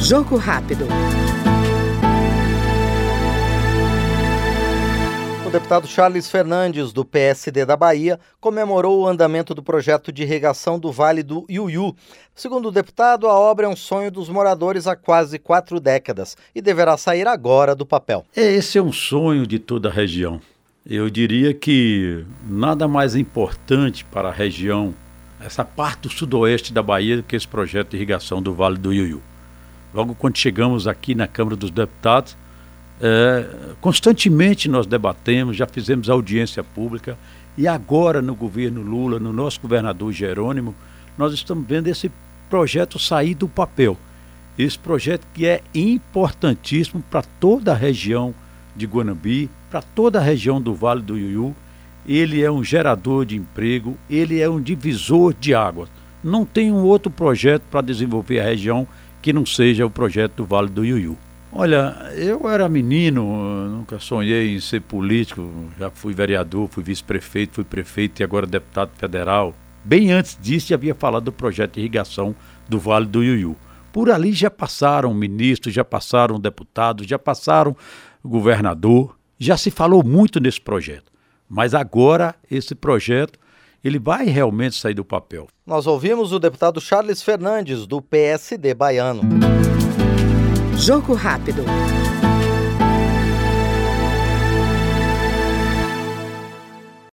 Jogo rápido. O deputado Charles Fernandes, do PSD da Bahia, comemorou o andamento do projeto de irrigação do Vale do Iuiú. Segundo o deputado, a obra é um sonho dos moradores há quase quatro décadas e deverá sair agora do papel. Esse é um sonho de toda a região. Eu diria que nada mais importante para a região, essa parte do sudoeste da Bahia, que esse projeto de irrigação do Vale do Iuiú. Logo quando chegamos aqui na Câmara dos Deputados, é, constantemente nós debatemos, já fizemos audiência pública e agora no governo Lula, no nosso governador Jerônimo, nós estamos vendo esse projeto sair do papel. Esse projeto que é importantíssimo para toda a região de Guanambi, para toda a região do Vale do Iuiú. Ele é um gerador de emprego, ele é um divisor de águas. Não tem um outro projeto para desenvolver a região que não seja o projeto do Vale do Iuiú. Olha, eu era menino, nunca sonhei em ser político, já fui vereador, fui vice-prefeito, fui prefeito e agora deputado federal. Bem antes disso, já havia falado do projeto de irrigação do Vale do Iuiú. Por ali já passaram ministros, já passaram deputados, já passaram governador, já se falou muito nesse projeto. Mas agora esse projeto ele vai realmente sair do papel. Nós ouvimos o deputado Charles Fernandes, do PSD baiano. Jogo rápido.